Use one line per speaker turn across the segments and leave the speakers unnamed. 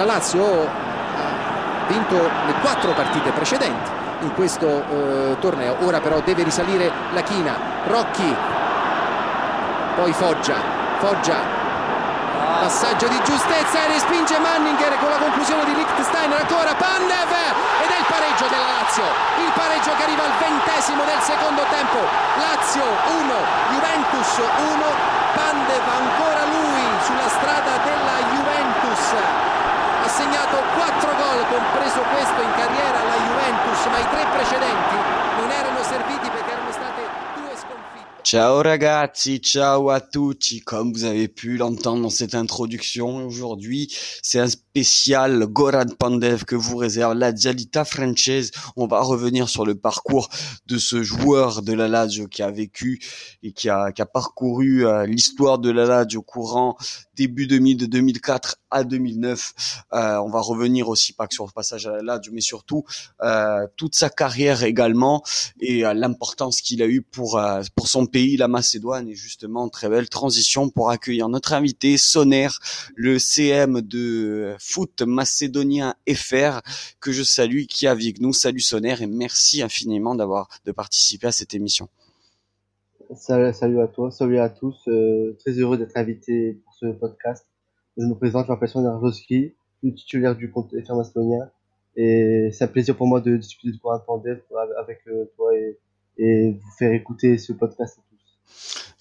la Lazio ha vinto le quattro partite precedenti in questo eh, torneo. Ora però deve risalire la china. Rocchi, poi Foggia, Foggia. Passaggio di giustezza e respinge Manninger con la conclusione di Lichtsteiner. Ancora Pandev ed è il pareggio della Lazio. Il pareggio che arriva al ventesimo del secondo tempo. Lazio 1, Juventus 1. Pandev ancora lui sulla strada della Juventus segnato 4 gol, compreso questo in carriera alla Juventus, ma i tre precedenti non erano serviti perché erano state due sconfitte.
Ciao ragazzi, ciao à tutti. Comme vous avez pu l'entendre dans cette introduction, aujourd'hui, c'est un spécial Goran Pandev que vous réserve la Dialita Frances. On va revenir sur le parcours de ce joueur de la Lazio qui a vécu et qui a, qui a parcouru euh, l'histoire de la Lazio courant début 2000 de 2004 à 2009. Euh, on va revenir aussi pas que sur le passage à la Lazio, mais surtout euh, toute sa carrière également et euh, l'importance qu'il a eu pour euh, pour son pays, la Macédoine. Et justement, très belle transition pour accueillir notre invité Soner, le CM de foot macédonien FR que je salue, qui est avec nous. Salut Soner et merci infiniment d'avoir de participer à cette émission.
Salut, à toi, salut à tous. Euh, très heureux d'être invité pour ce podcast. Je me présente, je m'appelle Joski, le titulaire du compte FR Macédonien. Et c'est un plaisir pour moi de discuter de Coran Pandev avec euh, toi et, et vous faire écouter ce podcast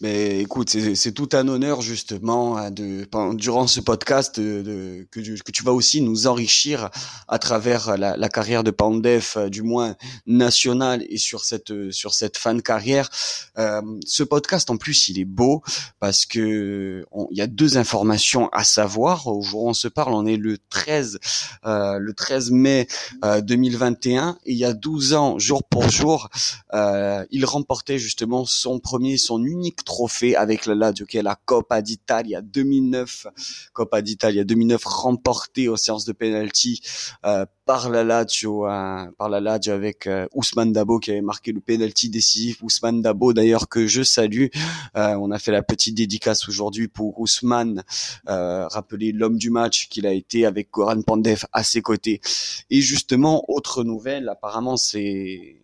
mais écoute, c'est tout un honneur justement hein, de durant ce podcast de, que, tu, que tu vas aussi nous enrichir à travers la, la carrière de Pandef, euh, du moins nationale et sur cette sur cette fin de carrière. Euh, ce podcast en plus il est beau parce que il y a deux informations à savoir. Au jour où on se parle, on est le 13 euh, le 13 mai 2021 et il y a 12 ans jour pour jour, euh, il remportait justement son premier son unique trophée avec la Lazio qui est la Coppa d'Italia 2009 Coppa d'Italia 2009 remportée aux séances de penalty euh, par la Lazio hein, par la Lazio avec euh, Ousmane Dabo qui avait marqué le penalty décisif. Ousmane Dabo d'ailleurs que je salue. Euh, on a fait la petite dédicace aujourd'hui pour Ousmane euh, rappeler l'homme du match qu'il a été avec Goran Pandev à ses côtés. Et justement autre nouvelle apparemment c'est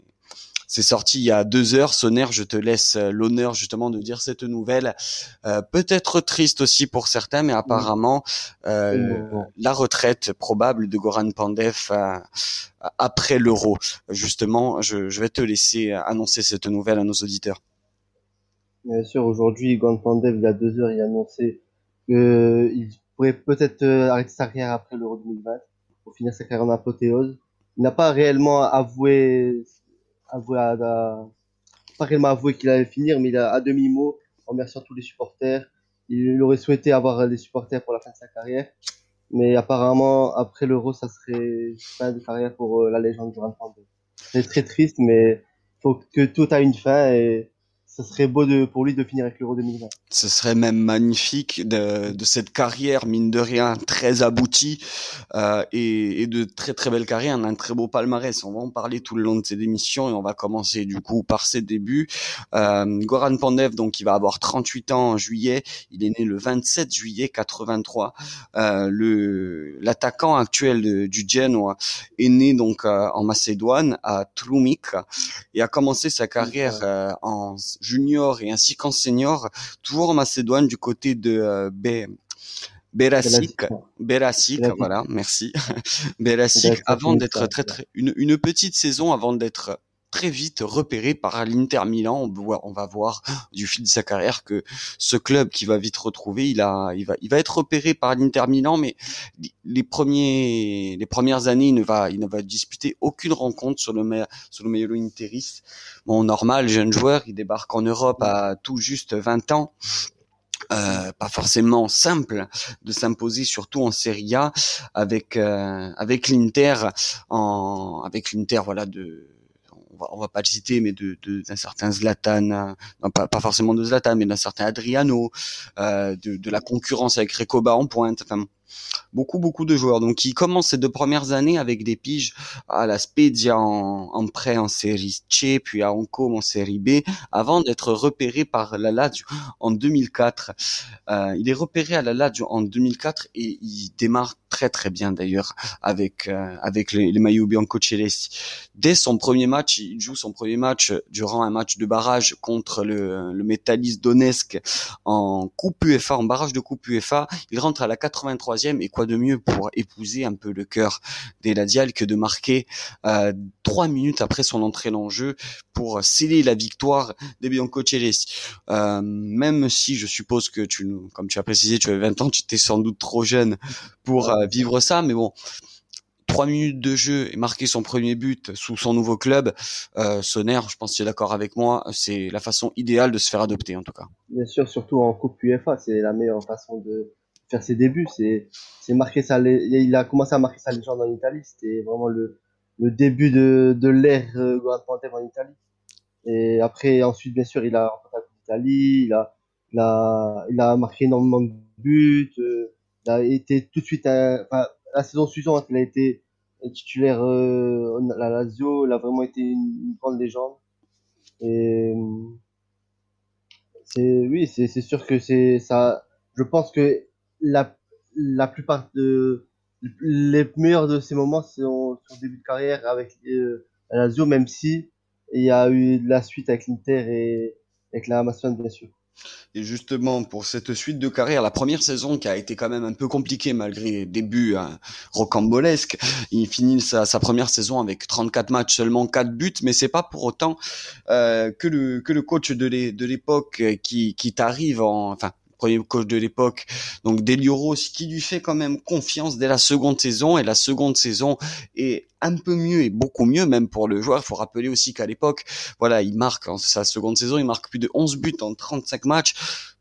c'est sorti il y a deux heures. Sonner, je te laisse euh, l'honneur justement de dire cette nouvelle. Euh, peut-être triste aussi pour certains, mais apparemment euh, la retraite probable de Goran Pandev après l'Euro. Justement, je, vais te laisser annoncer cette nouvelle à nos auditeurs.
Bien sûr, aujourd'hui, Goran Pandev, il y a deux heures, il a annoncé qu'il pourrait peut-être arrêter sa carrière après l'Euro 2020 pour finir sa carrière en apothéose. Il n'a pas réellement avoué avoué à, pas avoué qu'il allait finir, mais il a à demi-mot, remerciant tous les supporters. Il aurait souhaité avoir des supporters pour la fin de sa carrière. Mais apparemment, après l'Euro, ça serait fin de carrière pour euh, la légende du C'est très triste, mais faut que tout a une fin et ce serait beau de, pour lui de finir avec l'Euro 2020.
Ce serait même magnifique de, de, cette carrière, mine de rien, très aboutie euh, et, et, de très très belle carrière, un très beau palmarès. On va en parler tout le long de cette émission et on va commencer du coup par ses débuts. Euh, Goran Pandev, donc il va avoir 38 ans en juillet, il est né le 27 juillet 83. Euh, le L'attaquant actuel du Genoa est né donc euh, en Macédoine, à Trumik, et a commencé sa carrière euh, en junior et ainsi qu'en senior, toujours en Macédoine du côté de euh, B. Berasik, voilà, merci. Berasik, avant d'être très très une, une petite saison avant d'être très vite repéré par l'Inter Milan. On, va voir du fil de sa carrière que ce club qui va vite retrouver, il a, il va, il va être repéré par l'Inter Milan, mais les premiers, les premières années, il ne va, il ne va disputer aucune rencontre sur le, sur le maillot interiste. Bon, normal, jeune joueur, il débarque en Europe à tout juste 20 ans. Euh, pas forcément simple de s'imposer surtout en Serie A avec euh, avec l'Inter en avec l'Inter voilà de on va, va pas le citer, mais de d'un certain Zlatan, euh, pas, forcément de Zlatan, mais d'un certain Adriano, euh, de, de, la concurrence avec Recoba en pointe. Enfin, beaucoup beaucoup de joueurs. Donc il commence ces deux premières années avec des piges à la Spezia en, en prêt en série C, puis à Ancôme en série B, avant d'être repéré par la Lazio en 2004. Euh, il est repéré à la Lazio en 2004 et il démarre très très bien d'ailleurs avec euh, avec les, les maillots bianco-celesti. Dès son premier match, il joue son premier match durant un match de barrage contre le, le Donetsk en Coupe UEFA, en barrage de Coupe UEFA. Il rentre à la 83e et quoi de mieux pour épouser un peu le cœur des Ladial que de marquer euh, trois minutes après son entrée en jeu pour sceller la victoire des Biancocelesti. Euh, même si je suppose que tu, comme tu as précisé, tu avais 20 ans, tu étais sans doute trop jeune pour euh, vivre ça, mais bon, trois minutes de jeu et marquer son premier but sous son nouveau club, euh, Sonner, je pense que tu es d'accord avec moi, c'est la façon idéale de se faire adopter en tout cas.
Bien sûr, surtout en Coupe UEFA, c'est la meilleure façon de faire ses débuts. C'est, c'est marquer sa, il a commencé à marquer sa légende en Italie. C'était vraiment le, le début de, de l'ère euh, en Italie. Et après, ensuite, bien sûr, il a remporté la Coupe d'Italie, il a, il a, il a marqué énormément de buts. Euh, il a été tout de suite, enfin, la saison suivante, il a été titulaire euh, à la Lazio, il a vraiment été une, une grande légende. Et c'est oui, c'est c'est sûr que c'est ça. Je pense que la la plupart de les meilleurs de ces moments sont son début de carrière avec euh, la Lazio, même si il y a eu la suite avec l'Inter et avec la Macédoine bien sûr.
Et justement, pour cette suite de carrière, la première saison qui a été quand même un peu compliquée malgré les débuts hein, rocambolesques, il finit sa, sa, première saison avec 34 matchs, seulement 4 buts, mais c'est pas pour autant euh, que le que le coach de l'époque qui qui t'arrive en enfin premier coach de l'époque, donc Delioros, qui lui fait quand même confiance dès la seconde saison, et la seconde saison est un peu mieux et beaucoup mieux même pour le joueur. Il faut rappeler aussi qu'à l'époque, voilà, il marque en sa seconde saison, il marque plus de 11 buts en 35 matchs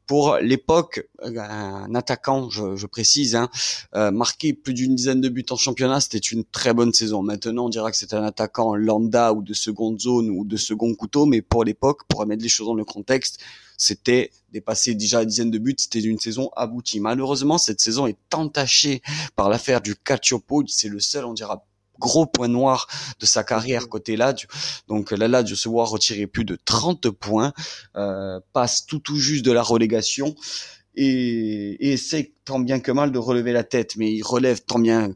pour l'époque, un attaquant, je, je précise, hein, euh, marqué plus d'une dizaine de buts en championnat, c'était une très bonne saison. Maintenant, on dira que c'est un attaquant lambda ou de seconde zone ou de second couteau, mais pour l'époque, pour remettre les choses dans le contexte, c'était dépasser déjà la dizaine de buts, c'était une saison aboutie. Malheureusement, cette saison est entachée par l'affaire du Cacciopo, c'est le seul, on dira, gros point noir de sa carrière côté Lazio. Donc la Lazio se voit retirer plus de 30 points, euh, passe tout tout juste de la relégation et, et essaie tant bien que mal de relever la tête, mais il relève tant bien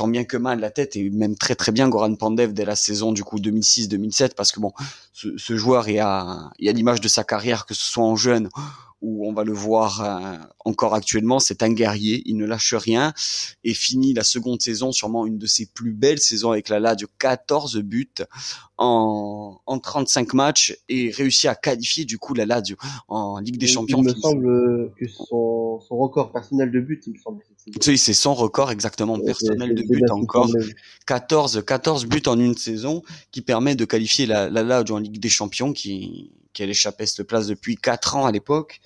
tant bien que mal la tête et même très très bien Goran Pandev dès la saison du coup 2006-2007 parce que bon ce, ce joueur est à, il a l'image de sa carrière que ce soit en jeune où on va le voir euh, encore actuellement, c'est un guerrier, il ne lâche rien et finit la seconde saison sûrement une de ses plus belles saisons avec la Lazio, 14 buts en, en 35 matchs et réussit à qualifier du coup la Lazio en Ligue des Champions.
Il me semble que son, son record personnel de buts, il me semble.
Oui, c'est son record exactement personnel de buts encore. 14, 14 buts en une saison qui permet de qualifier la, la en Ligue des Champions qui, qui elle échappait cette place depuis 4 ans à l'époque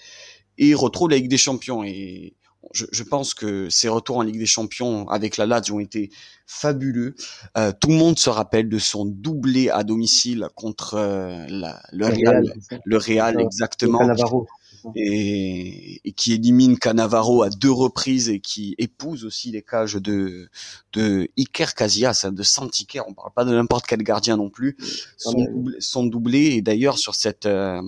et retrouve la Ligue des Champions. Et je, je, pense que ses retours en Ligue des Champions avec la Lazio ont été fabuleux. Euh, tout le monde se rappelle de son doublé à domicile contre euh, la, le, le, Real, Real le Real exactement et, et, qui élimine Canavaro à deux reprises et qui épouse aussi les cages de de Iker Casillas, de Santiker. On parle pas de n'importe quel gardien non plus. Son, doublé, son doublé et d'ailleurs sur cette euh,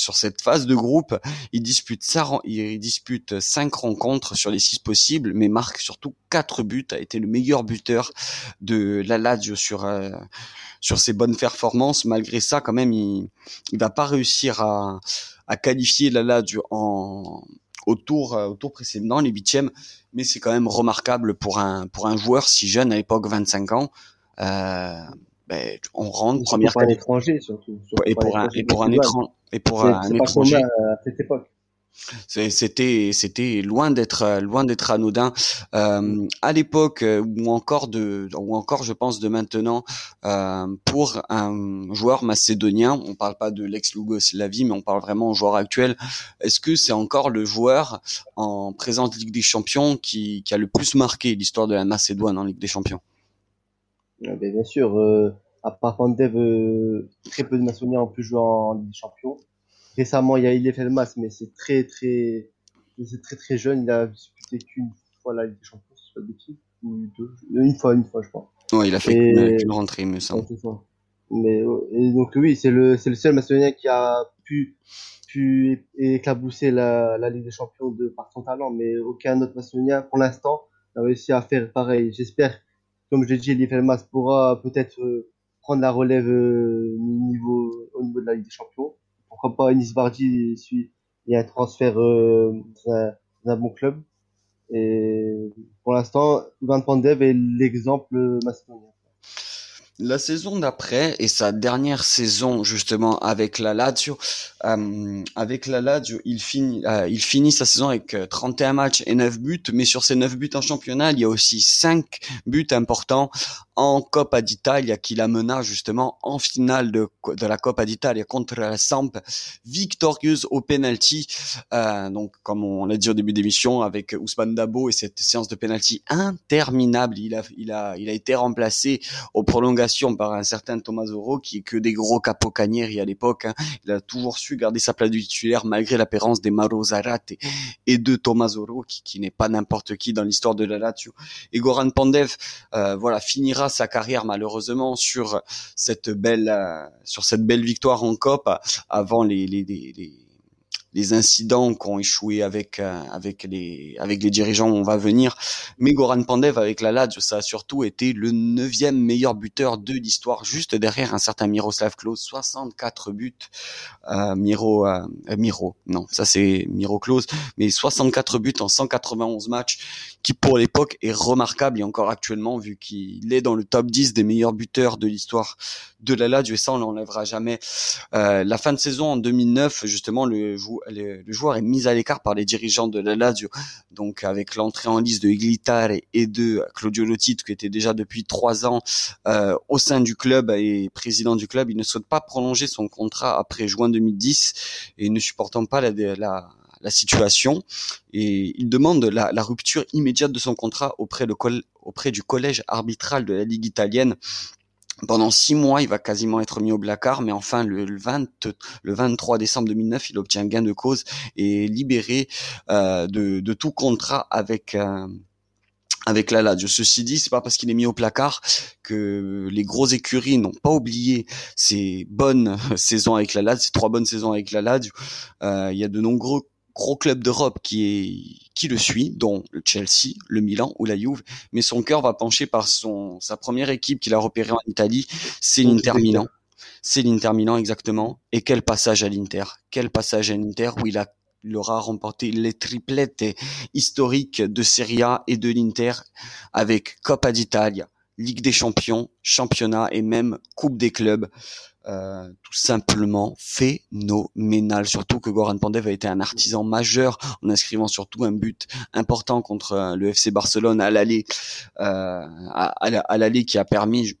sur cette phase de groupe, il dispute ça, il dispute cinq rencontres sur les six possibles, mais marque surtout quatre buts. A été le meilleur buteur de la Lazio sur euh, sur ses bonnes performances. Malgré ça, quand même, il il va pas réussir à à qualifier la Lazio en au tour, au tour précédent, les huitièmes, mais c'est quand même remarquable pour un pour un joueur si jeune à l'époque, 25 ans. Euh, ben, on rentre première
pour un étranger surtout, surtout
et pour un et pour un étranger et pour un étranger.
à cette époque
c'était c'était loin d'être loin d'être anodin euh, à l'époque ou encore de ou encore je pense de maintenant euh, pour un joueur macédonien on parle pas de l'ex Yougoslavie mais on parle vraiment joueur actuel est-ce que c'est encore le joueur en présence Ligue des Champions qui, qui a le plus marqué l'histoire de la Macédoine en Ligue des Champions?
Ah ben, bien sûr, euh, à part Pandev, euh, très peu de Macédoniens ont pu jouer en Ligue des Champions. Récemment, il y a Ilef Elmas, mais c'est très, très, c'est très, très jeune. Il a disputé qu'une fois la Ligue des Champions, si pas de bêtises. Ou deux. Une fois, une fois, je pense.
Ouais, il a fait
Et-
une, rentrée, me semble.
Mais et donc oui, c'est le c'est le seul macédonien qui a pu pu éclabousser la, la Ligue des Champions de par son talent, mais aucun autre macédonien pour l'instant n'a réussi à faire pareil. J'espère, comme je l'ai dit, Livermas pourra peut-être euh, prendre la relève euh, niveau au niveau de la Ligue des Champions. Pourquoi pas Enis Vardy suit il un transfert euh, dans, un, dans bon club. Et pour l'instant, Van Pandev est l'exemple macédonien.
La saison d'après et sa dernière saison justement avec la Lazio, euh, avec la Lazio, il finit, euh, il finit sa saison avec euh, 31 matchs et 9 buts, mais sur ces 9 buts en championnat, il y a aussi 5 buts importants en Coppa d'Italia qu'il amena justement en finale de, de la Coppa d'Italia contre la Samp, victorieuse au penalty. Euh, donc comme on l'a dit au début d'émission avec Ousmane Dabo et cette séance de penalty interminable, il a, il a, il a été remplacé aux prolongations par un certain Tommasoro qui est que des gros capocanieri à l'époque. hein. Il a toujours su garder sa place de titulaire malgré l'apparence des Mauro Zarate et de Tommasoro qui, qui n'est pas n'importe qui dans l'histoire de la Lazio. Et Goran Pandev, euh, voilà, finira sa carrière malheureusement sur cette belle, euh, victoire en COP avant les les incidents qui ont échoué avec euh, avec les avec les dirigeants on va venir. Mais Goran Pandev avec la Lazio ça a surtout été le neuvième meilleur buteur de l'histoire juste derrière un certain Miroslav Klose. 64 buts euh, Miro euh, Miro non ça c'est Miro Klose mais 64 buts en 191 matchs qui pour l'époque est remarquable et encore actuellement vu qu'il est dans le top 10 des meilleurs buteurs de l'histoire de la Lazio. Et ça on l'enlèvera jamais euh, la fin de saison en 2009 justement le, jou- le, joueur est mis à l'écart par les dirigeants de la Lazio. Donc avec l'entrée en liste de Iglitare et de Claudio Lotito qui était déjà depuis trois ans euh, au sein du club et président du club il ne souhaite pas prolonger son contrat après juin 2010 et ne supportant pas la, situation. Et il demande la, rupture immédiate de son contrat auprès, auprès du collège arbitral de la Ligue italienne pendant six mois, il va quasiment être mis au placard, mais enfin, le, le 20, le 23 décembre 2009, il obtient gain de cause et est libéré euh, de, de tout contrat avec euh, avec la Lazio. Ceci dit, c'est pas parce qu'il est mis au placard que les grosses écuries n'ont pas oublié ses bonnes saisons avec la Lazio, ses trois bonnes saisons avec la Lazio. Euh, il y a de nombreux gros clubs d'Europe qui est qui le suit, dont le Chelsea, le Milan ou la Juve, mais son cœur va pencher par son sa première équipe qu'il a repérée en Italie, c'est l'Inter Milan. C'est l'Inter Milan exactement. Et quel passage à l'Inter Quel passage à l'Inter où il a il aura remporté les triplettes historiques de Serie A et de l'Inter avec Coppa d'Italia, Ligue des Champions, Championnat et même Coupe des clubs. Euh, tout simplement phénoménal. Surtout que Goran Pandev a été un artisan majeur en inscrivant surtout un but important contre euh, le FC Barcelone à l'aller, euh, à, qui a permis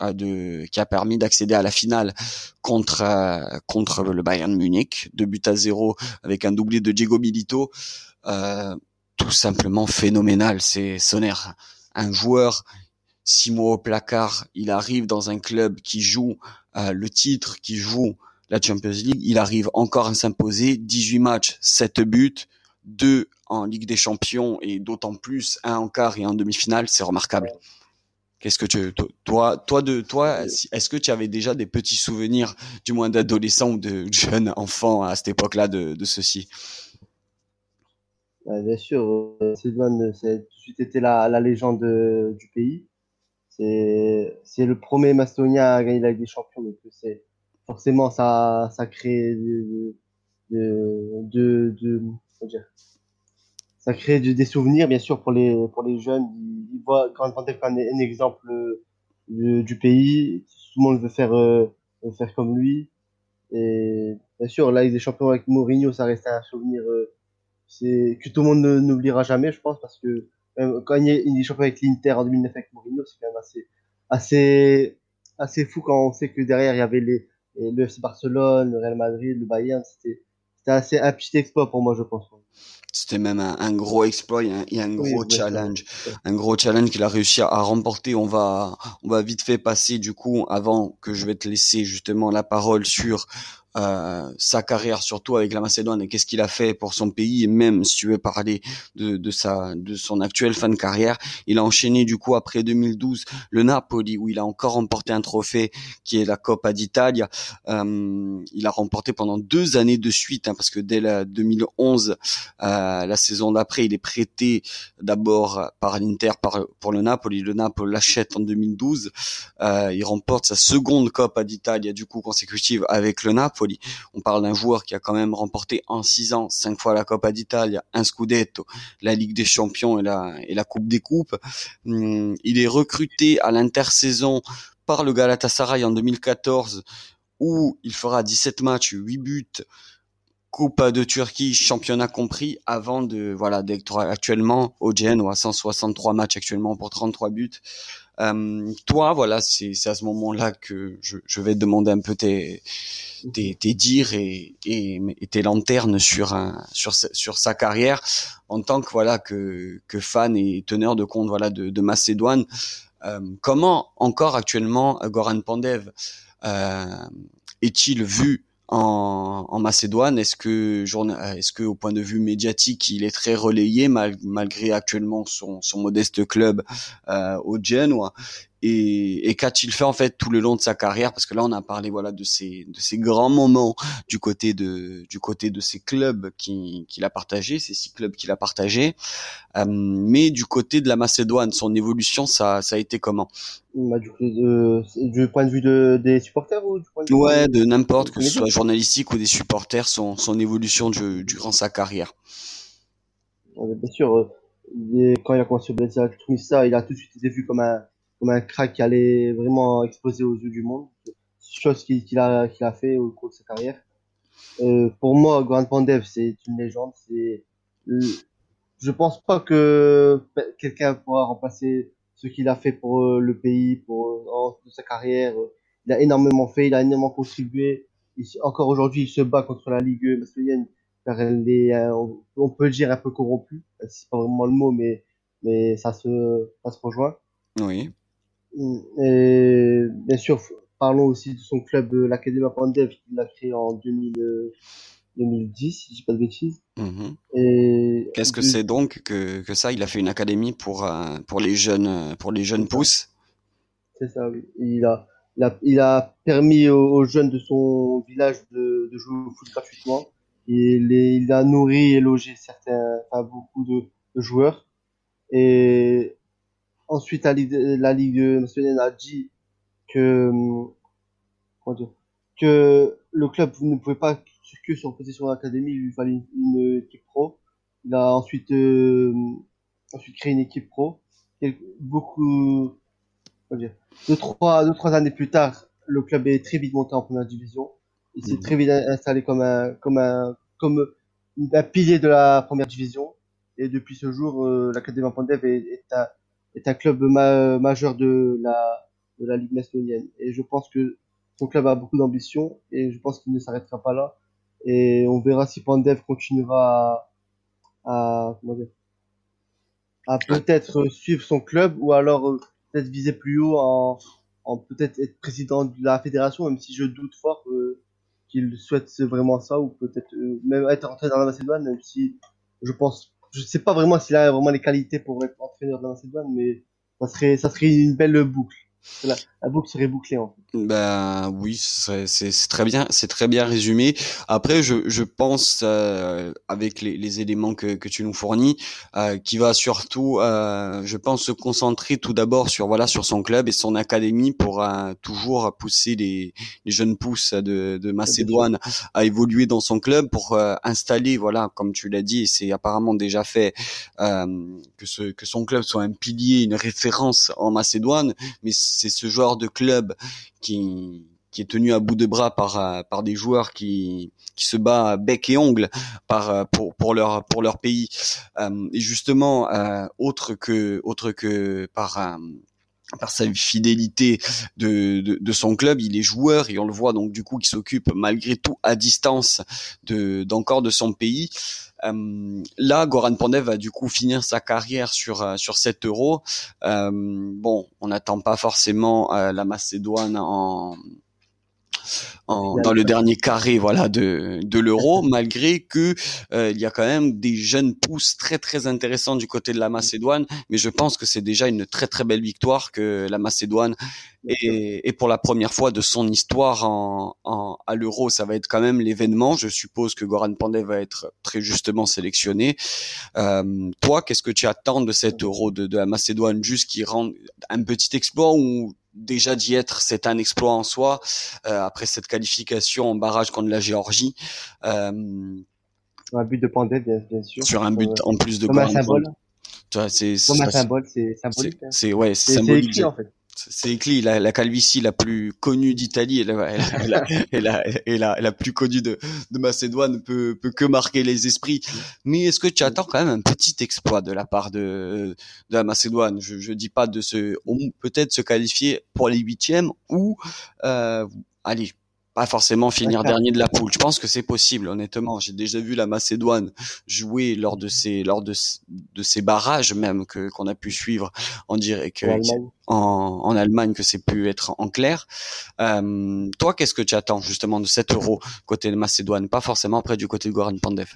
euh, qui a permis d'accéder à la finale contre contre le Bayern Munich, deux buts à zéro avec un doublé de Diego Milito. Tout simplement phénoménal. C'est Sonner, un joueur six mois au placard, il arrive dans un club qui joue le titre, qui joue la Champions League, il arrive encore à s'imposer, 18 matchs, 7 buts, 2 en Ligue des Champions et d'autant plus un en quart et en demi-finale, c'est remarquable. Qu'est-ce que tu, toi, toi de toi, est-ce que tu avais déjà des petits souvenirs, du moins d'adolescent ou de jeune enfant à cette époque-là de, de ceci?
Ouais, bien sûr, euh, Sylvain, c'est tout de suite été la, la légende euh, du pays. C'est, le premier Macédonien à gagner la Ligue des Champions, donc c'est forcément ça, ça crée de, de, de, dire, ça crée des souvenirs, bien sûr, pour les, pour les jeunes. Ils, voient Panthère comme un, un exemple du, pays. Tout le monde veut faire, euh, veut faire comme lui. Et bien sûr, la Ligue des Champions avec Mourinho, ça reste un souvenir euh, c'est que tout le monde n'oubliera jamais, je pense, parce que quand il une champion avec l'Inter en 2009 avec Mourinho, c'est quand même assez, assez, assez fou quand on sait que derrière il y avait les, le FC Barcelone, le Real Madrid, le Bayern. C'était, c'était assez un petit exploit pour moi, je pense.
C'était même un, un gros exploit et un, et un gros challenge, un gros challenge qu'il a réussi à, à remporter. On va, on va vite fait passer du coup avant que je vais te laisser justement la parole sur euh, sa carrière, surtout avec la Macédoine, et qu'est-ce qu'il a fait pour son pays, et même si tu veux parler de, de sa, de son actuelle fin de carrière, il a enchaîné du coup après 2012 le Napoli où il a encore remporté un trophée qui est la Coppa d'Italia. Euh, il a remporté pendant deux années de suite, hein, parce que dès la 2011, euh, la saison d'après, il est prêté d'abord par l'Inter pour le Napoli. Le Napoli l'achète en 2012. Euh, il remporte sa seconde Coppa d'Italia du coup consécutive avec le Napoli on parle d'un joueur qui a quand même remporté en six ans cinq fois la Coppa d'Italia, un Scudetto, la Ligue des Champions et la, Coupe des Coupes. Hum, il est recruté à l'intersaison par le Galatasaray en 2014 où il fera 17 matchs, 8 buts, Coupe de Turquie, championnat compris, avant de voilà d'être actuellement au à 163 matchs actuellement pour 33 buts. Euh, toi, voilà, c'est à ce moment-là que je, je, vais te demander un peu tes, tes, tes dires et, et, et, tes lanternes sur, un, sur, sur sa carrière en tant que voilà que, que fan et teneur de compte voilà de, de Macédoine. Euh, comment encore actuellement Goran Pandev euh, est-il vu en, Macédoine Est-ce que, est-ce que, au point de vue médiatique, il est très relayé malgré actuellement son, modeste club euh, au Genoa? Et, et qu'a-t-il fait en fait tout le long de sa carrière? Parce que là, on a parlé voilà de ces de ces grands moments du côté de du côté de ces clubs qui qu'il a partagé, ces six clubs qu'il a partagé. Euh, mais du côté de la Macédoine, son évolution, ça ça a été comment?
Bah, du, de, du point de vue de, des supporters ou du point de vue
Ouais, de n'importe que ce soit journalistique ou des supporters, son son évolution du, durant sa carrière.
bien sûr, euh, quand il a commencé au blesser avec ça, il a tout de suite été vu comme un comme un crack qui allait vraiment exploser aux yeux du monde. Chose qu'il a, qu'il a fait au cours de sa carrière. Euh, pour moi, Goran Pandev, c'est une légende. C'est, je pense pas que quelqu'un pourra remplacer ce qu'il a fait pour euh, le pays, pour euh, sa carrière. Il a énormément fait, il a énormément contribué. encore aujourd'hui, il se bat contre la Ligue macédonienne car elle est, on, peut le dire un peu corrompue. C'est pas vraiment le mot, mais mais ça se ça se rejoint.
Oui.
Et bien sûr, parlons aussi de son club, euh, l'Académie Pandev, qu'il a créé en 2000, 2010, si je dis pas de bêtises.
Mhm. Et qu'est-ce que c'est donc que, que ça? Il a fait une académie pour euh, pour les jeunes pour les jeunes pousses?
C'est ça, oui. Il a, il a, il a permis aux, jeunes de son village de, de jouer au foot gratuitement. Et les, il a nourri et logé certains, enfin, beaucoup de, de joueurs. Et Ensuite, la Ligue, la Ligue nationale a dit que, dire, que le club ne pouvait pas que sur position d'académie, il lui fallait une, équipe pro. Il a ensuite, euh, ensuite créé une équipe pro. Et beaucoup, dire, deux, trois, deux, trois années plus tard, le club est très vite monté en première division. Il s'est mhm. très vite installé comme un, comme un, comme un pilier de la première division. Et depuis ce jour, euh, l'Académie Pandev est, est, un, est un club majeur de la, de la Ligue macédonienne. Et je pense que son club a beaucoup d'ambition et je pense qu'il ne s'arrêtera pas là. Et on verra si Pandev continuera à, à, comment dire, à peut-être suivre son club ou alors euh, peut-être viser plus haut en, en peut-être être président de la fédération, même si je doute fort euh, qu'il souhaite vraiment ça ou peut-être euh, même être entré dans la Macédoine, même si je pense je sais pas vraiment s'il a vraiment les qualités pour être entraîneur de la Macédoine, mais ça serait, ça serait une belle boucle. La, la boucle serait bouclée en fait.
Ben oui, c'est très bien, c'est très bien résumé. Après, je, je pense euh, avec les, les, éléments que, que tu nous fournis, euh, qui va surtout, euh, je pense, se concentrer tout d'abord sur voilà sur son club et son académie pour euh, toujours pousser les, les jeunes pousses de, de Macédoine à évoluer dans son club pour euh, installer voilà comme tu l'as dit c'est apparemment déjà fait que ce que son club soit un pilier, une référence en Macédoine, mais c'est ce genre de club qui qui est tenu à bout de bras par euh, par des joueurs qui qui se bat bec et ongle par euh, pour pour leur pour leur pays. Euh, et justement autre que autre que par par sa fidélité de, de, son club, il est joueur et on le voit donc du coup qui s'occupe malgré tout à distance de d'encore de son pays. Euh, là, Goran Pandev va du coup finir sa carrière sur euh, sur 7 euros. Euh, bon, on n'attend pas forcément la Macédoine en dans le dernier carré voilà de, de l'euro, malgré que euh, il y a quand même des jeunes pousses très très intéressants du côté de la Macédoine. Mais je pense que c'est déjà une très très belle victoire que la Macédoine et, pour la première fois de son histoire en, en à l'Euro, ça va être quand même l'événement. Je suppose que Goran Pandev va être très justement sélectionné. Euh, toi, qu'est-ce que tu attends de cet Euro de, de la Macédoine? Juste qui rend un petit exploit ou déjà d'y être, c'est un exploit en soi. Euh, après cette qualification en barrage contre la Géorgie.
Euh, un but de Pandev, bien, sûr.
Sur un but euh, en plus de
Comme un symbole.
c'est,
Comme un symbole, c'est symbolique.
C'est, hein. ouais, c'est symbolique. en fait c'est écrit la, la, calvitie la plus connue d'Italie et, la, la, la, la, plus connue de, de Macédoine peut, peut que marquer les esprits. Mais est-ce que tu attends quand même un petit exploit de la part de, de la Macédoine? Je je dis pas de se peut-être se qualifier pour les huitièmes ou euh, allez pas forcément finir dernier de la poule. Je pense que c'est possible, honnêtement. J'ai déjà vu la Macédoine jouer lors de ces lors de, de ces barrages même que qu'on a pu suivre en direct en, en, Allemagne que c'est pu être en clair. Euh, toi, qu'est-ce que tu attends justement de cet Euro côté de Macédoine, pas forcément après du côté de Goran Pandev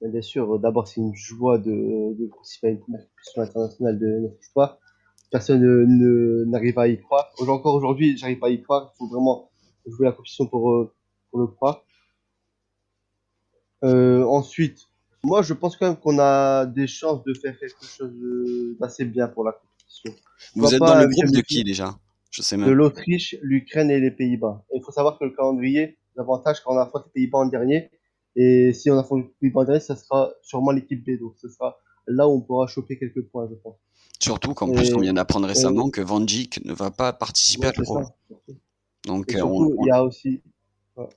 Bien sûr, d'abord c'est une joie de, de participer à une compétition internationale de notre histoire. Personne n'arrive à y croire. Encore aujourd'hui, j'arrive pas à y croire. Il faut vraiment jouer la compétition pour, euh, pour le croire. Euh, ensuite, moi je pense quand même qu'on a des chances de faire quelque chose d'assez bien pour la compétition.
Vous êtes dans le groupe de qui déjà?
Je sais même. De l'Autriche, l'Ukraine et les Pays-Bas. Il faut savoir que le calendrier, l'avantage quand on affronte les Pays-Bas en dernier, et si on affronte les Pays-Bas en dernier, ça sera sûrement l'équipe B. Donc ce sera là où on pourra choper quelques points, je pense.
Quatre qu'en plus, on vient d'apprendre récemment que Van Dijk ne va pas participer à l'Euro.
Donc, surtout, il y a aussi,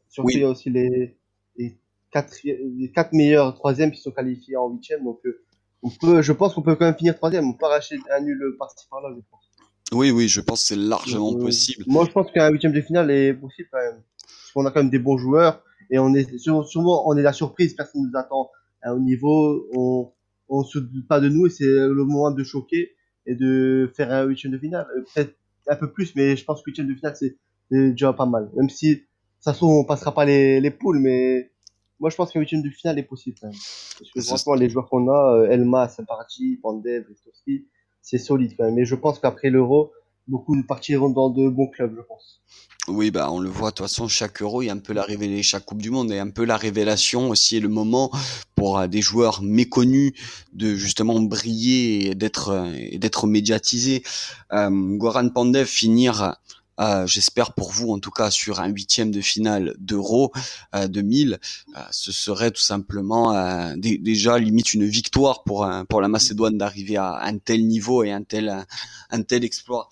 surtout, il y a aussi les, les, quatre, les quatre meilleurs troisièmes qui sont qualifiés en huitième. Donc, euh, on peut, je pense qu'on peut quand même finir troisième. On peut arracher un nul parti par là, je pense.
Oui, oui, je pense que c'est largement euh, possible.
Moi, je pense qu'un huitième de finale est possible quand même. Parce qu'on a quand même des bons joueurs et on est sûrement, on est la surprise. Personne ne nous attend à haut niveau. On, on se doute pas de nous et c'est le moment de choquer et de faire un huitième de finale. Euh, peut-être un peu plus, mais je pense que huitième de finale, c'est c'est déjà pas mal. Même si, ça se trouve, on passera pas les, les poules, mais moi, je pense qu'un huitième de finale est possible. Parce que franchement, les joueurs qu'on a, euh, Elma, Saint-Parti, Pandev, Ristovski, c'est solide quand même. Mais je pense qu'après l'Euro, beaucoup partiront dans de bons clubs, je pense.
Oui, bah on le voit. De toute façon, chaque Euro, il y a un peu la révélation, chaque Coupe du Monde et un peu la révélation aussi et le moment pour euh, des joueurs méconnus de justement briller et d'être euh, et d'être médiatisés. Euh, Goran Pandev finir euh, j'espère pour vous en tout cas sur un huitième de finale d'Euro euh, 2000, euh, ce serait tout simplement euh, déjà limite une victoire pour pour la Macédoine d'arriver à un tel niveau et un tel un, tel exploit.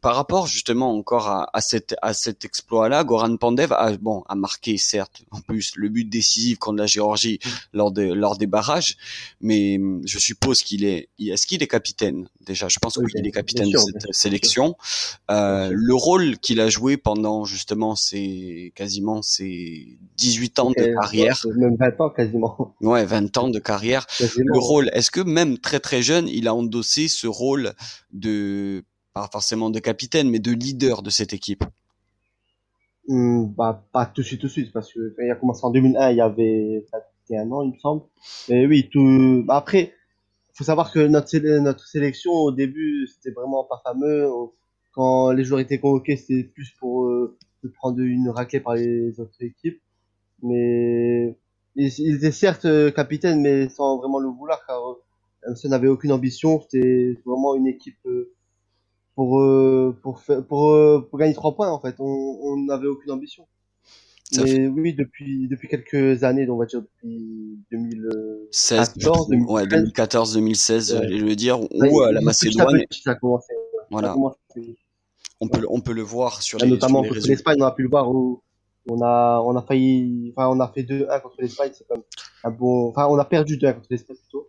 par rapport justement encore à, à cet à cet exploit-là, Goran Pandev a bon a marqué certes en plus le but décisif contre la Géorgie lors de lors des barrages, mais je suppose qu'il est est-ce qu'il est capitaine? Déjà Je pense qu'il est capitaine de cette sélection. Euh, euh, le rôle qu'il a joué pendant justement ces quasiment ses 18 ans de carrière.
Même 20 ans quasiment.
Ouais, 20 ans de carrière. Le rôle, est-ce que même très très jeune, il a endossé ce rôle de, pas forcément de capitaine, mais de leader de cette équipe?
Hmm, bah, Pas tout de suite, tout de suite, parce que il a commencé en 2001, il y avait 21 ans, il me semble. Mais oui, tout. Bah, après, faut savoir que notre, notre sélection au début, c'était vraiment pas fameux quand les joueurs étaient convoqués, c'était plus pour euh, prendre une raclée par les autres équipes. Mais il, était certes euh, capitaine, mais sans vraiment le vouloir, car euh, ça n'avait aucune ambition. C'était vraiment une équipe euh, pour pour pour, pour, pour gagner trois points en fait. On n'avait aucune ambition. mais oui, depuis depuis quelques années, on va dire depuis 2014,
2014, 2016, je veux dire, où la Macédoine.
Ça a commencé.
Voilà on peut, on peut le voir sur les,
notamment contre l'Espagne, on a pu le voir où on a, on a failli, enfin, on a fait 2-1 contre l'Espagne, c'est comme un bon, enfin, on a perdu 2-1 contre l'Espagne plutôt.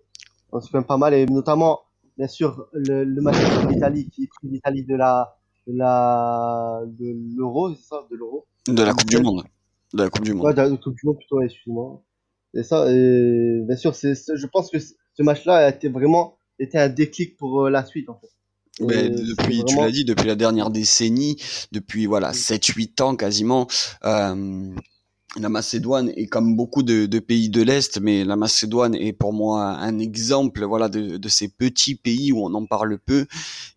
C'est quand même pas mal et notamment, bien sûr, le, le match contre l'Italie qui pris l'Italie de la, de la, de l'Euro, c'est ça, de l'Euro?
De la Coupe du Monde. De la Coupe du Monde.
Ouais, de la Coupe du Monde plutôt, excuse-moi. Et ça, et bien sûr, c'est, je pense que ce match-là a été vraiment, était un déclic pour euh, la suite, en fait.
Mais depuis, tu l'as dit, depuis la dernière décennie, depuis voilà 7-8 ans quasiment, euh, la Macédoine est comme beaucoup de, pays de l'Est, mais la Macédoine est pour moi un exemple, voilà, de, ces petits pays où on en parle peu,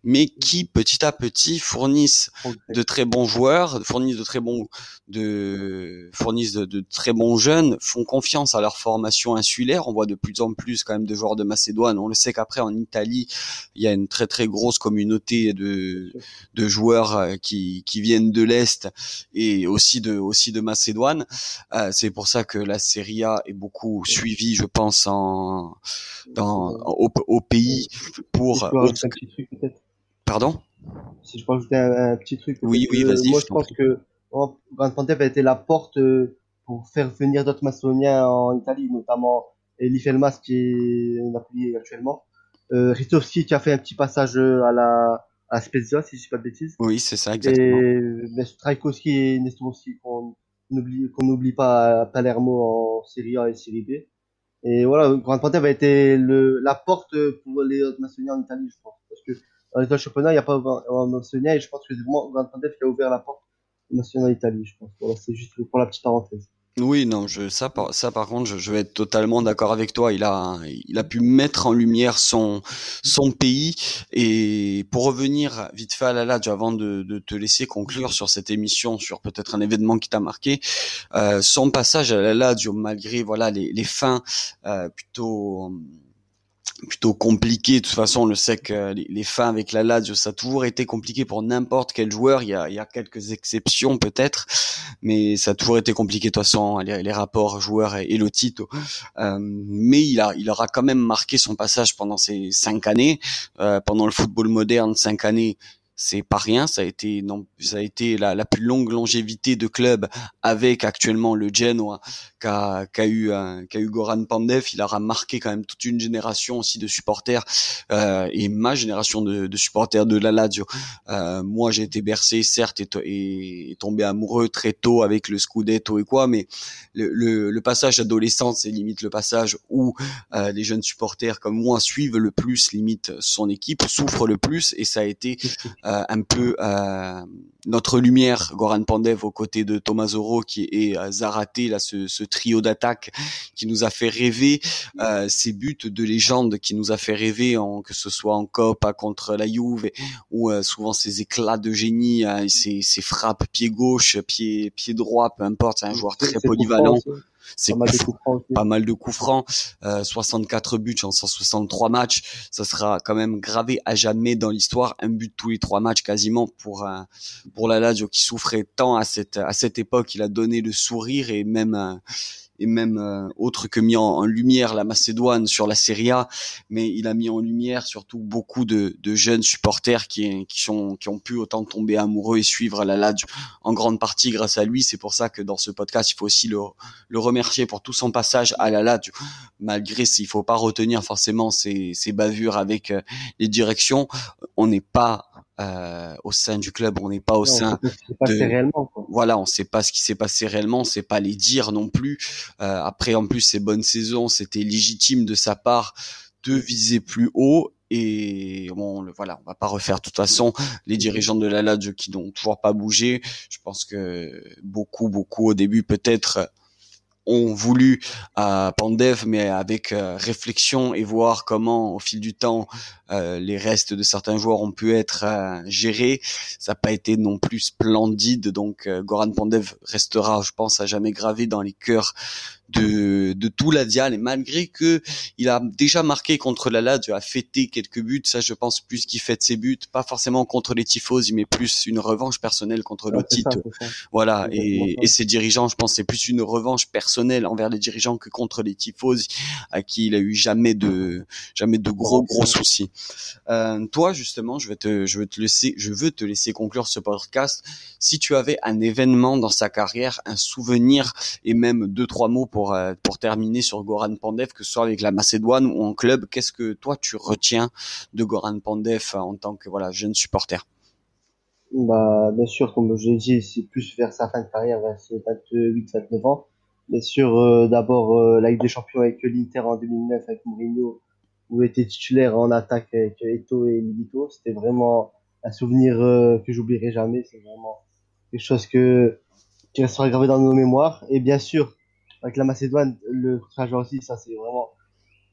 mais qui petit à petit fournissent de très bons joueurs, fournissent de très bons, de fournissent de, très bons jeunes, font confiance à leur formation insulaire. On voit de plus en plus quand même de joueurs de Macédoine. On le sait qu'après en Italie, il y a une très très grosse communauté de de joueurs euh, qui qui viennent de l'Est et aussi de aussi de Macédoine. Euh, c'est pour ça que la Serie A est beaucoup suivie, je pense, en, dans, au, pays pour.
Si petit truc,
Pardon?
Si je peux ajouter un, petit truc.
Oui, oui, vas-y.
Moi, je, pense que Grand Pantev a été la porte euh, pour faire venir d'autres Macédoniens en Italie, notamment Elif Elmas qui est en appuyé actuellement. Euh, qui a fait un petit passage à la à Spezia, si je ne dis pas de bêtises.
Oui, c'est ça, exactement.
Et Strajkowski et Nestorovski qu'on n'oublie pas Palermo en Serie A et Serie B. Et voilà, Grand Panthère a été le, la porte pour les autres Macédoniens en Italie, je pense. Parce que dans les championnats, il n'y a pas en Macédonie et je pense que c'est vraiment Grand Panthère qui a ouvert la porte aux Macédoniens en Italie, je pense. Voilà, c'est juste pour la petite parenthèse.
Oui, non, je, ça, par, ça par contre, je, vais être totalement d'accord avec toi. Il a, il a pu mettre en lumière son, son pays. Et pour revenir vite fait à la Lazio, avant de, de te laisser conclure sur cette émission, sur peut-être un événement qui t'a marqué, euh, son passage à la Lazio, malgré voilà les, les fins euh, plutôt plutôt compliqué. De toute façon, on le sait que les, fins avec la Lazio, ça a toujours été compliqué pour n'importe quel joueur. Il y, a, quelques exceptions peut-être, mais ça a toujours été compliqué de toute façon, les, rapports joueurs et, le titre. Euh, mais il, a, il aura quand même marqué son passage pendant ces cinq années. Euh, pendant le football moderne, cinq années, c'est pas rien. Ça a été non, ça a été la, la, plus longue longévité de club avec actuellement le Genoa qu'a qu eu qu'a eu Goran Pandev. Il aura marqué quand même toute une génération aussi de supporters euh, et ma génération de, de, supporters de la Lazio. Euh, moi, j'ai été bercé certes et, et, tombé amoureux très tôt avec le Scudetto et quoi, mais le, le, le passage adolescent, c'est limite le passage où euh, les jeunes supporters comme moi suivent le plus limite son équipe, souffrent le plus et ça a été euh, un peu euh, notre lumière, Goran Pandev aux côtés de Thomas Zoro qui est euh, Zaraté, là, ce, ce trio d'attaque qui nous a fait rêver, ces buts de légende qui nous a fait rêver, en, que ce soit en Copa contre la Juve ou souvent ces éclats de génie, ces, ces frappes pied gauche, pied pied droit, peu importe, c'est un joueur très polyvalent c'est pas, pas, mal de coups francs, euh, 64 buts en 163 matchs, ça sera quand même gravé à jamais dans l'histoire, un but tous les trois matchs quasiment pour euh, pour la Lazio qui souffrait tant à cette à cette époque, il a donné le sourire et même euh, et même euh, autre que mis en, lumière la Macédoine sur la Serie A, mais il a mis en lumière surtout beaucoup de, de jeunes supporters qui, qui, sont, qui ont pu autant tomber amoureux et suivre la Lazio en grande partie grâce à lui. C'est pour ça que dans ce podcast, il faut aussi le, le remercier pour tout son passage à la Lazio, malgré s'il faut pas retenir forcément ses, ses bavures avec euh, les directions. On n'est pas euh, au sein du club, on n'est pas au sein
de réellement,
voilà, on sait pas ce qui s'est passé réellement, on sait pas les dire non plus. Euh, après, en plus, ces bonnes saisons, c'était légitime de sa part de viser plus haut. Et bon, le, voilà, on va pas refaire de toute façon les dirigeants de la Lazio qui n'ont toujours pas bougé. Je pense que beaucoup, beaucoup au début peut-être ont voulu à Pandev, mais avec euh, réflexion et voir comment, au fil du temps, euh, les restes de certains joueurs ont pu être euh, gérés. Ça n'a pas été non plus splendide, donc Goran Pandev restera, je pense, à jamais gravé dans les cœurs de, de tout la Dial et malgré que il a déjà marqué contre la Lazio, a fêté quelques buts, ça je pense plus qu'il fête ses buts, pas forcément contre les tifosi mais plus une revanche personnelle contre le titre. Voilà et, et ses dirigeants, je pense c'est plus une revanche personnelle envers les dirigeants que contre les tifosi à qui il a eu jamais de jamais de gros gros soucis. Euh, toi justement, je vais te je veux te laisser je veux te laisser conclure ce podcast. Si tu avais un événement dans sa carrière, un souvenir et même deux trois mots pour, euh, pour terminer sur Goran Pandev, que ce soit avec la Macédoine ou en club, qu'est-ce que toi tu retiens de Goran Pandev en tant que voilà jeune supporter?
Bah, Bien sûr, comme je l'ai dit, c'est plus vers sa fin de carrière, vers ses 28-29 ans. Bien sûr, euh, d'abord euh, la Ligue des Champions avec l'Inter en 2009 avec Mourinho, où il était titulaire en attaque avec Eto et Milito. C'était vraiment un souvenir euh, que j'oublierai jamais. C'est vraiment quelque chose que, qui restera gravé dans nos mémoires. Et bien sûr, avec la Macédoine, le trajet aussi, ça c'est vraiment,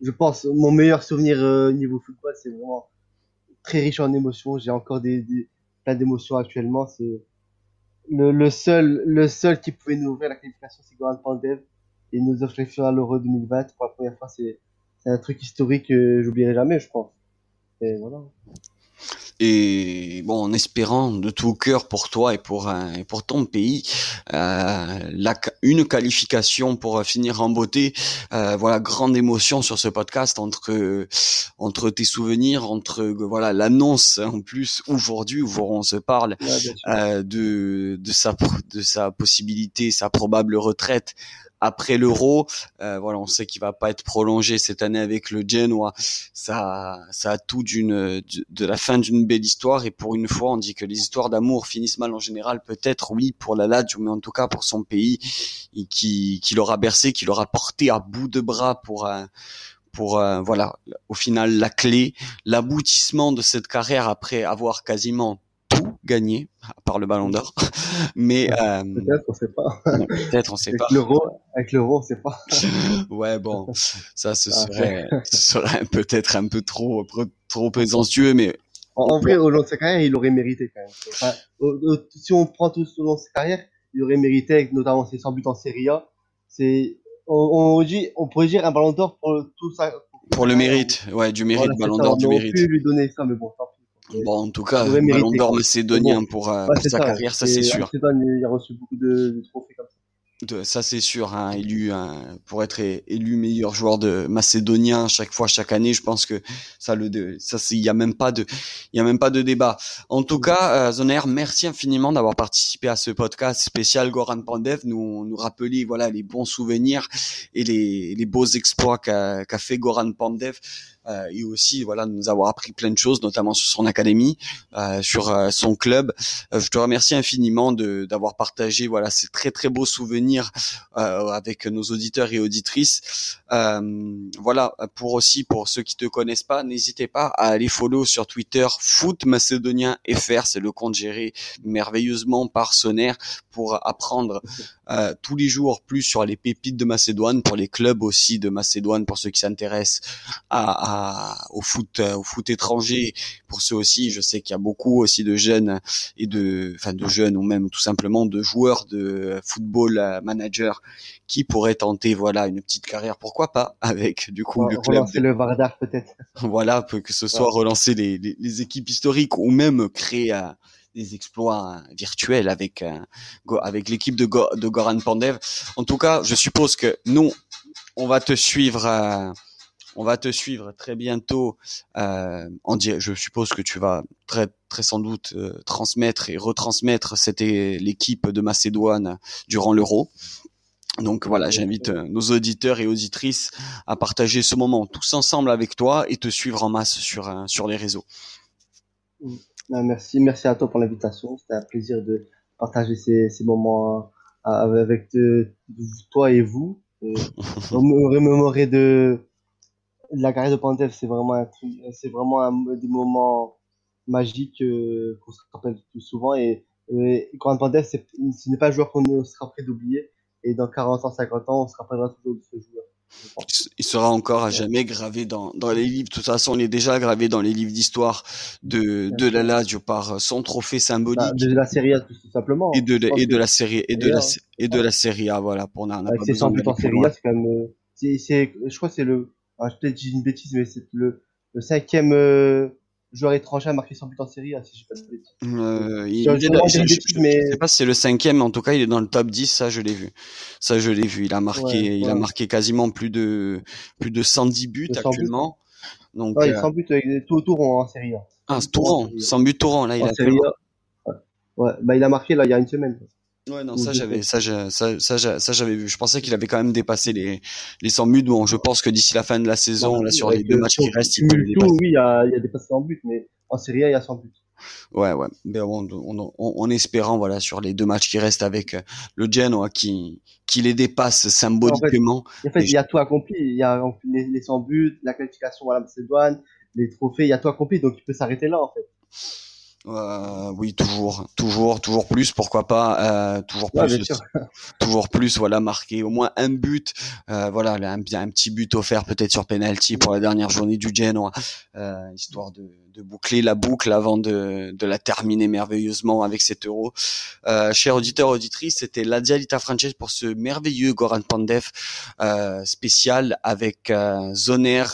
je pense, mon meilleur souvenir euh, niveau football. C'est vraiment très riche en émotions. J'ai encore des, plein d'émotions actuellement. C'est le, seul, le seul qui pouvait nous ouvrir la qualification, c'est Goran Pandev. Et nous offrir à l'Euro 2020 pour la première fois. C'est un truc historique que j'oublierai jamais, je pense. Et voilà
et bon en espérant de tout cœur pour toi et pour et pour ton pays euh, la, une qualification pour finir en beauté euh, voilà grande émotion sur ce podcast entre entre tes souvenirs entre voilà l'annonce en plus aujourd'hui où on se parle euh, de de sa de sa possibilité sa probable retraite après l'Euro. Euh, voilà, on sait qu'il va pas être prolongé cette année avec le Genoa. Ça, ça a tout d'une de la fin d'une belle histoire. Et pour une fois, on dit que les histoires d'amour finissent mal en général. Peut-être oui pour la Lazio, mais en tout cas pour son pays, qui, qui l'aura bercé, qui l'aura porté à bout de bras pour un pour euh, voilà au final la clé l'aboutissement de cette carrière après avoir quasiment gagné, à part le Ballon d'Or. Mais
euh, peut-être, on sait pas.
peut-être, on sait
avec
pas.
L'euro, avec l'euro, on sait pas.
ouais, bon, ça, ce ah, serait, ce serait peut-être un peu trop, trop présomptueux, mais.
En, vrai, au long de sa carrière, il aurait mérité quand même. Enfin, si on prend tout au long de sa carrière, il aurait mérité, notamment ses 100 buts en Serie A. C'est, on, on, dit, on pourrait dire un Ballon d'Or pour tout ça.
Pour, le mérite, ouais, du mérite, Ballon d'Or du mérite. On
pu lui donner ça, mais bon,
Bon, en tout cas, Ballon d'Or macédonien pour, euh, pour sa carrière, ça c'est sûr.
il a reçu beaucoup de, de trophées comme ça
ça c'est sûr, hein, élu pour être élu meilleur joueur de macédonien chaque fois, chaque année. Je pense que ça le, ça il y a même pas de, il y a même pas de débat. En tout cas, euh, Zoner, merci infiniment d'avoir participé à ce podcast spécial Goran Pandev, nous nous rappeler voilà les bons souvenirs et les, les beaux exploits qu'a qu'a fait Goran Pandev. Euh, et aussi voilà nous avoir appris plein de choses, notamment sur son académie, euh, sur euh, son club. Je te remercie infiniment de d'avoir partagé voilà ces très très beaux souvenirs avec nos auditeurs et auditrices. voilà pour aussi pour ceux qui te connaissent pas, n'hésitez pas à aller follow sur Twitter Foot Macédonien FR, c'est le compte géré merveilleusement par Sonaire pour apprendre tous les jours plus sur les pépites de Macédoine, pour les clubs aussi de Macédoine, pour ceux qui s'intéressent à, à au foot euh, au foot étranger. Pour ceux aussi je sais qu'il y a beaucoup aussi de jeunes et de enfin de jeunes ou même tout simplement de joueurs de football euh, manager qui pourraient tenter voilà une petite carrière pourquoi pas avec du coup
le club. relancer le Vardar peut-être.
Voilà que ce soit relancer les, les, équipes historiques ou même créer euh, des exploits virtuels avec avec l'équipe de, Goran Pandev. En tout cas, je suppose que nous, on va te suivre on va te suivre très bientôt. Euh, je suppose que tu vas très très sans doute euh, transmettre et retransmettre l'équipe de Macédoine durant l'Euro. Donc voilà, j'invite euh, nos auditeurs et auditrices à partager ce moment tous ensemble avec toi et te suivre en masse sur euh, sur les réseaux.
Merci, merci à toi pour l'invitation. C'était un plaisir de partager ces, ces moments avec toi et vous. Et remémorer de la carrière de Pantev, c'est vraiment un c'est vraiment un, des moments magiques euh, qu'on se rappelle plus souvent. Et, et Pantev, ce n'est pas un joueur qu'on sera prêt d'oublier. Et dans 40 ans, 50 ans, on se rappellera toujours de ce joueur.
Il sera encore à jamais gravé dans, dans les livres. De toute façon, il est déjà gravé dans les livres d'histoire de, de la Lazio par son trophée symbolique. Bah,
de la Serie A, tout simplement.
Et de, et de la série, et de la, et de la Serie A, voilà, pour
n'a Avec ses 100 buts en Serie A, c'est quand même, euh, c'est, je crois que c'est le, ah, je peut-être dis une bêtise, mais c'est le, le cinquième euh, joueur étranger à marquer 100 buts en série, si je pas de bêtises.
Euh, il, je, je, mais... sais pas si c'est le cinquième, en tout cas, il est dans le top 10, ça je l'ai vu. Ça je l'ai vu. Il a marqué, il a marqué quasiment plus de plus de 110 buts actuellement.
Donc, ouais, euh... 100 buts avec tout autour en série A.
Ah, Touran, 100 buts Touran, là, il a
série A. Ouais. bah il a marqué là il y a une semaine.
Ouais, non, ça j'avais, ça, ça, ça, ça j'avais vu. Je pensais qu'il avait quand même dépassé les, les 100 buts. Bon, je pense que d'ici la fin de la saison, là, sur les deux matchs qui restent, il peut
les dépasser. Oui, il a, il y a dépassé 100 buts, mais en Serie A, il y a 100 buts.
Ouais, ouais. Mais en espérant, voilà, sur les deux matchs qui restent avec le Genoa qui, qui les dépasse symboliquement.
En fait, il y a tout accompli. Il y a les, les 100 buts, la qualification à la Macédoine, les trophées, il y a tout accompli. Donc, il peut s'arrêter là, en fait.
Euh, oui, toujours, toujours, toujours plus, pourquoi pas, euh, toujours plus, toujours plus, voilà, marquer au moins un but, euh, voilà, un, un, petit but offert peut-être sur penalty pour la dernière journée du Genoa, euh, histoire de, de, boucler la boucle avant de, de, la terminer merveilleusement avec cet euro. Euh, chers auditeurs, auditrices, c'était la Dialita Frances pour ce merveilleux Goran Pandev euh, spécial avec Zoner,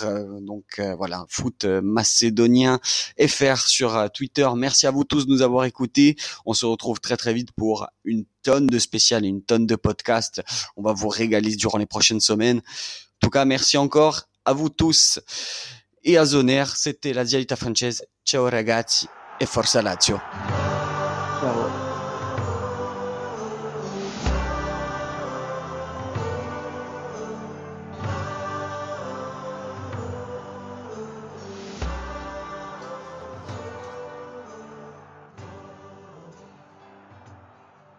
donc voilà, foot macédonien FR sur Twitter. Merci À vous tous de nous avoir écoutés. On se retrouve très très vite pour une tonne de spéciales une tonne de podcasts. On va vous régaler durant les prochaines semaines. En tout cas, merci encore à vous tous et à Zoner. C'était la Dialita Française. Ciao ragazzi et forza Lazio.